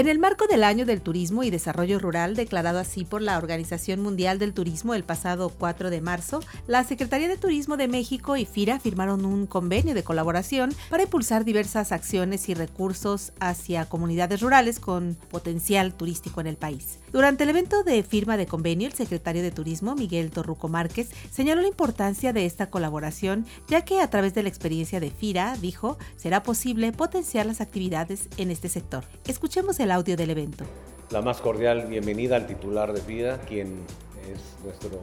En el marco del Año del Turismo y Desarrollo Rural, declarado así por la Organización Mundial del Turismo el pasado 4 de marzo, la Secretaría de Turismo de México y FIRA firmaron un convenio de colaboración para impulsar diversas acciones y recursos hacia comunidades rurales con potencial turístico en el país. Durante el evento de firma de convenio, el secretario de Turismo, Miguel Torruco Márquez, señaló la importancia de esta colaboración, ya que a través de la experiencia de FIRA, dijo, será posible potenciar las actividades en este sector. Escuchemos el audio del evento. La más cordial bienvenida al titular de FIDA, quien es nuestro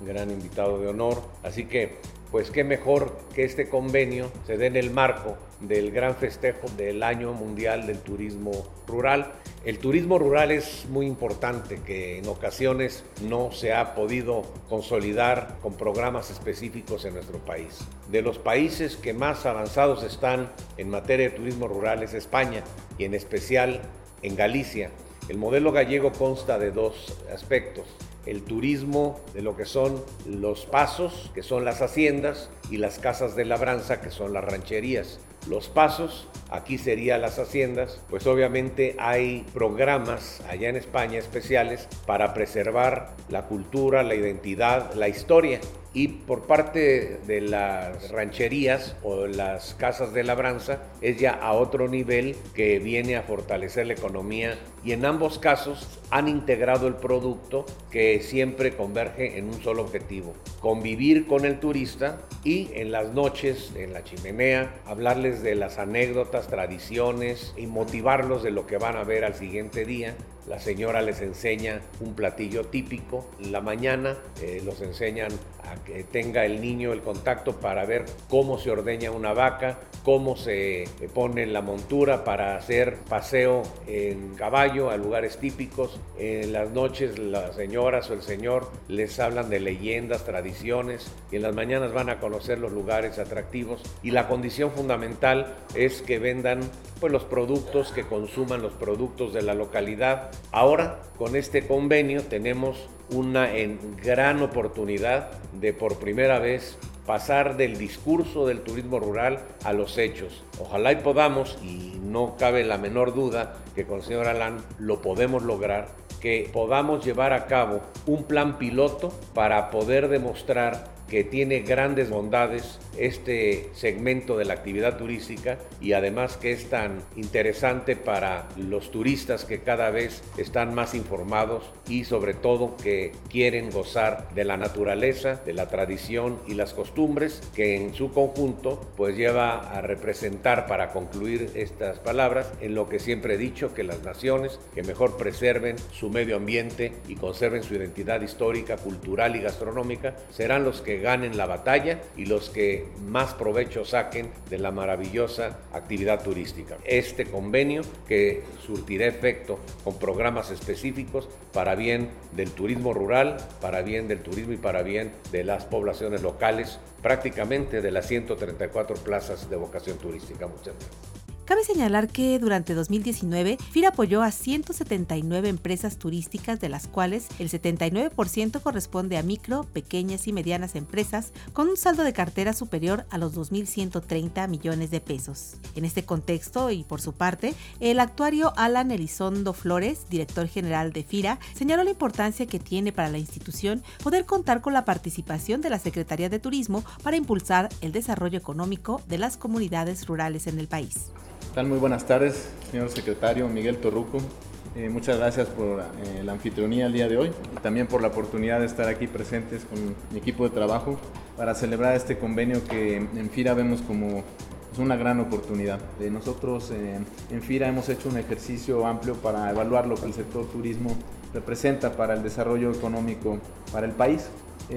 gran invitado de honor. Así que, pues qué mejor que este convenio se dé en el marco del gran festejo del Año Mundial del Turismo Rural. El turismo rural es muy importante, que en ocasiones no se ha podido consolidar con programas específicos en nuestro país. De los países que más avanzados están en materia de turismo rural es España y en especial en Galicia. El modelo gallego consta de dos aspectos. El turismo de lo que son los pasos, que son las haciendas, y las casas de labranza, que son las rancherías. Los pasos, aquí serían las haciendas, pues obviamente hay programas allá en España especiales para preservar la cultura, la identidad, la historia y por parte de las rancherías o las casas de labranza es ya a otro nivel que viene a fortalecer la economía. Y en ambos casos han integrado el producto que siempre converge en un solo objetivo, convivir con el turista y en las noches en la chimenea hablarles de las anécdotas, tradiciones y motivarlos de lo que van a ver al siguiente día la señora les enseña un platillo típico. En la mañana eh, los enseñan a que tenga el niño el contacto para ver cómo se ordeña una vaca, cómo se pone la montura para hacer paseo en caballo a lugares típicos. En las noches las señoras o el señor les hablan de leyendas, tradiciones y en las mañanas van a conocer los lugares atractivos y la condición fundamental es que vendan pues, los productos, que consuman los productos de la localidad. Ahora con este convenio tenemos una gran oportunidad de por primera vez pasar del discurso del turismo rural a los hechos. Ojalá y podamos, y no cabe la menor duda que con el señor Alán lo podemos lograr, que podamos llevar a cabo un plan piloto para poder demostrar que tiene grandes bondades este segmento de la actividad turística y además que es tan interesante para los turistas que cada vez están más informados y sobre todo que quieren gozar de la naturaleza, de la tradición y las costumbres que en su conjunto pues lleva a representar para concluir estas palabras en lo que siempre he dicho que las naciones que mejor preserven su medio ambiente y conserven su identidad histórica, cultural y gastronómica serán los que ganen la batalla y los que más provecho saquen de la maravillosa actividad turística. Este convenio que surtirá efecto con programas específicos para bien del turismo rural, para bien del turismo y para bien de las poblaciones locales, prácticamente de las 134 plazas de vocación turística. Muchas gracias. Cabe señalar que durante 2019 FIRA apoyó a 179 empresas turísticas, de las cuales el 79% corresponde a micro, pequeñas y medianas empresas, con un saldo de cartera superior a los 2.130 millones de pesos. En este contexto, y por su parte, el actuario Alan Elizondo Flores, director general de FIRA, señaló la importancia que tiene para la institución poder contar con la participación de la Secretaría de Turismo para impulsar el desarrollo económico de las comunidades rurales en el país. Muy buenas tardes, señor secretario Miguel Torruco. Eh, muchas gracias por eh, la anfitrionía el día de hoy y también por la oportunidad de estar aquí presentes con mi equipo de trabajo para celebrar este convenio que en FIRA vemos como pues, una gran oportunidad. De nosotros eh, en FIRA hemos hecho un ejercicio amplio para evaluar lo que el sector turismo representa para el desarrollo económico para el país.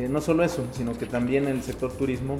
no solo eso, sino que también el sector turismo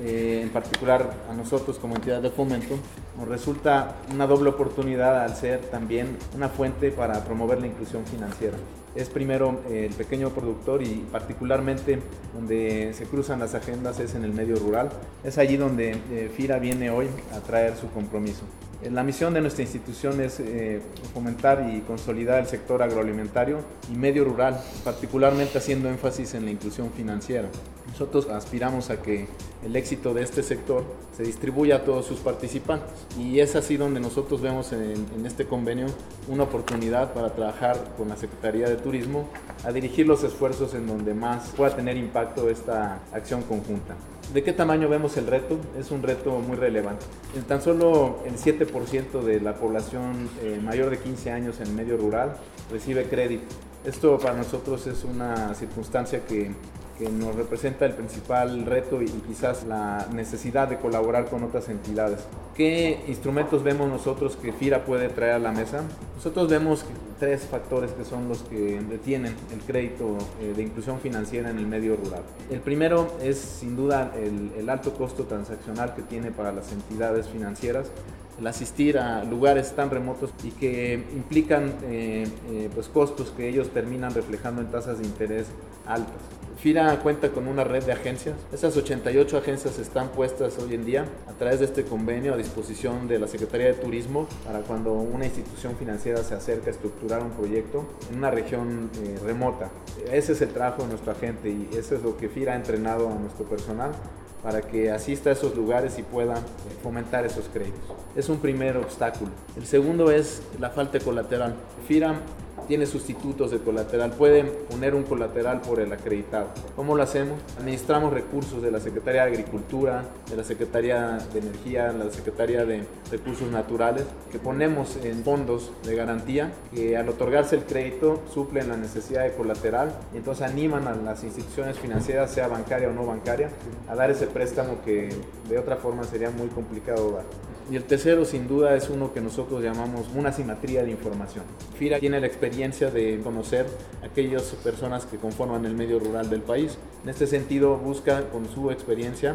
eh, en particular a nosotros como entidad de fomento, nos resulta una doble oportunidad al ser también una fuente para promover la inclusión financiera. es primero el pequeño productor y particularmente donde se cruzan las agendas es en el medio rural. Es allí donde eh, FIRA viene hoy a traer su compromiso. Eh, la misión de nuestra institución es eh, fomentar y consolidar el sector agroalimentario y medio rural, particularmente haciendo énfasis en la inclusión financiera. Nosotros aspiramos a que el éxito de este sector se distribuya a todos sus participantes y es así donde nosotros vemos en, en este convenio una oportunidad para trabajar con la Secretaría de Turismo a dirigir los esfuerzos en donde más pueda tener impacto esta acción conjunta. ¿De qué tamaño vemos el reto? Es un reto muy relevante. En tan solo el 7% de la población eh, mayor de 15 años en medio rural recibe crédito. Esto para nosotros es una circunstancia que que nos representa el principal reto y, quizás la necesidad de colaborar con otras entidades. ¿Qué instrumentos vemos nosotros que FIRA puede traer a la mesa? Nosotros vemos tres factores que son los que detienen el crédito eh, de inclusión financiera en el medio rural. El primero es sin duda el, alto costo transaccional que tiene para las entidades financieras el asistir a lugares tan remotos y que implican eh, eh, pues costos que ellos terminan reflejando en tasas de interés altas. FIRA cuenta con una red de agencias. Esas 88 agencias están puestas hoy en día a través de este convenio a disposición de la Secretaría de Turismo para cuando una institución financiera se acerca a estructurar un proyecto en una región eh, remota. Ese es el trabajo de nuestra gente y eso es lo que FIRA ha entrenado a nuestro personal para que asista a esos lugares y pueda fomentar esos créditos. Es un primer obstáculo. El segundo es la falta colateral. FIRA tiene sustitutos de colateral, pueden poner un colateral por el acreditado. ¿Cómo lo hacemos? Administramos recursos de la Secretaría de Agricultura, de la Secretaría de Energía, de la Secretaría de Recursos Naturales, que ponemos en fondos de garantía que al otorgarse el crédito suplen la necesidad de colateral y entonces animan a las instituciones financieras, sea bancaria o no bancaria, a dar ese préstamo que de otra forma sería muy complicado dar. Y el tercero, sin duda, es uno que nosotros llamamos una simetría de información. FIRA tiene la experiencia de conocer a aquellas personas que conforman el medio rural del país. En este sentido, busca con su experiencia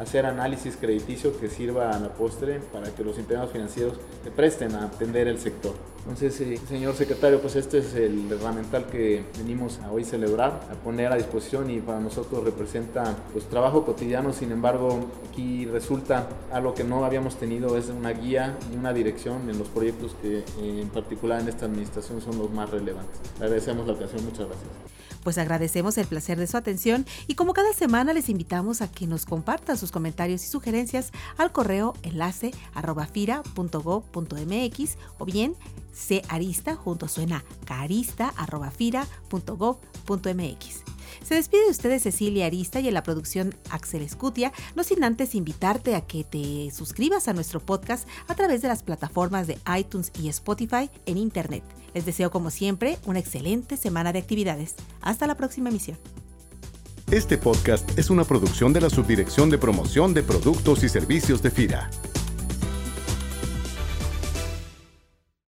hacer análisis crediticio que sirva a la postre para que los internos financieros se presten a atender el sector. Entonces, eh, señor secretario, pues este es el herramental que venimos a hoy celebrar, a poner a disposición y para nosotros representa pues trabajo cotidiano, sin embargo, aquí resulta algo que no habíamos tenido, es una guía y una dirección en los proyectos que eh, en particular en esta administración son los más relevantes. Le agradecemos la ocasión, muchas gracias. Pues agradecemos el placer de su atención y como cada semana les invitamos a que nos compartan sus comentarios y sugerencias al correo enlace arroba fira.gov.mx o bien arista junto suena carista arroba fira.gov.mx. Se despide de ustedes Cecilia Arista y en la producción Axel Escutia, no sin antes invitarte a que te suscribas a nuestro podcast a través de las plataformas de iTunes y Spotify en Internet. Les deseo como siempre una excelente semana de actividades. Hasta la próxima emisión. Este podcast es una producción de la Subdirección de Promoción de Productos y Servicios de FIRA.